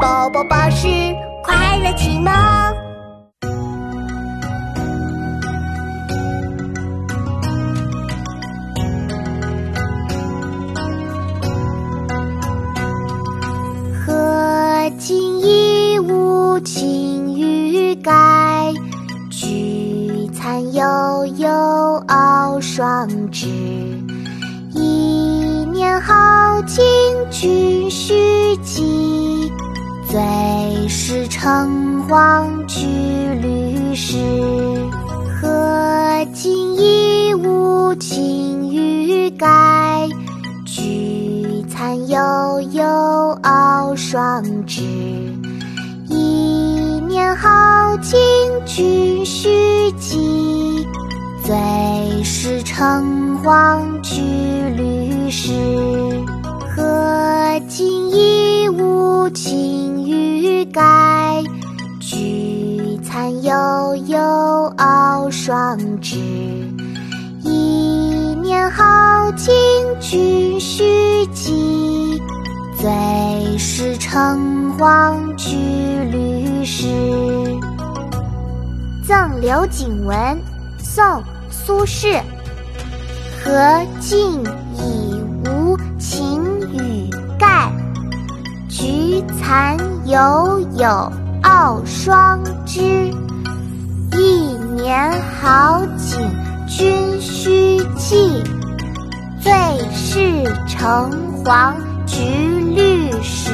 宝宝巴士快乐启蒙。荷尽衣无擎欲盖，菊残犹有傲霜枝。一年好景君须记，是橙黄橘绿时。荷尽一无擎欲盖，菊残悠悠傲霜枝。一年好景君须记，最是橙黄橘绿时。悠悠傲霜枝。一年好景君须记，最是橙黄橘绿时。赠刘景文，宋·苏轼。荷尽已无擎雨盖，菊残犹有傲霜枝。好景君须记，最是橙黄橘绿时。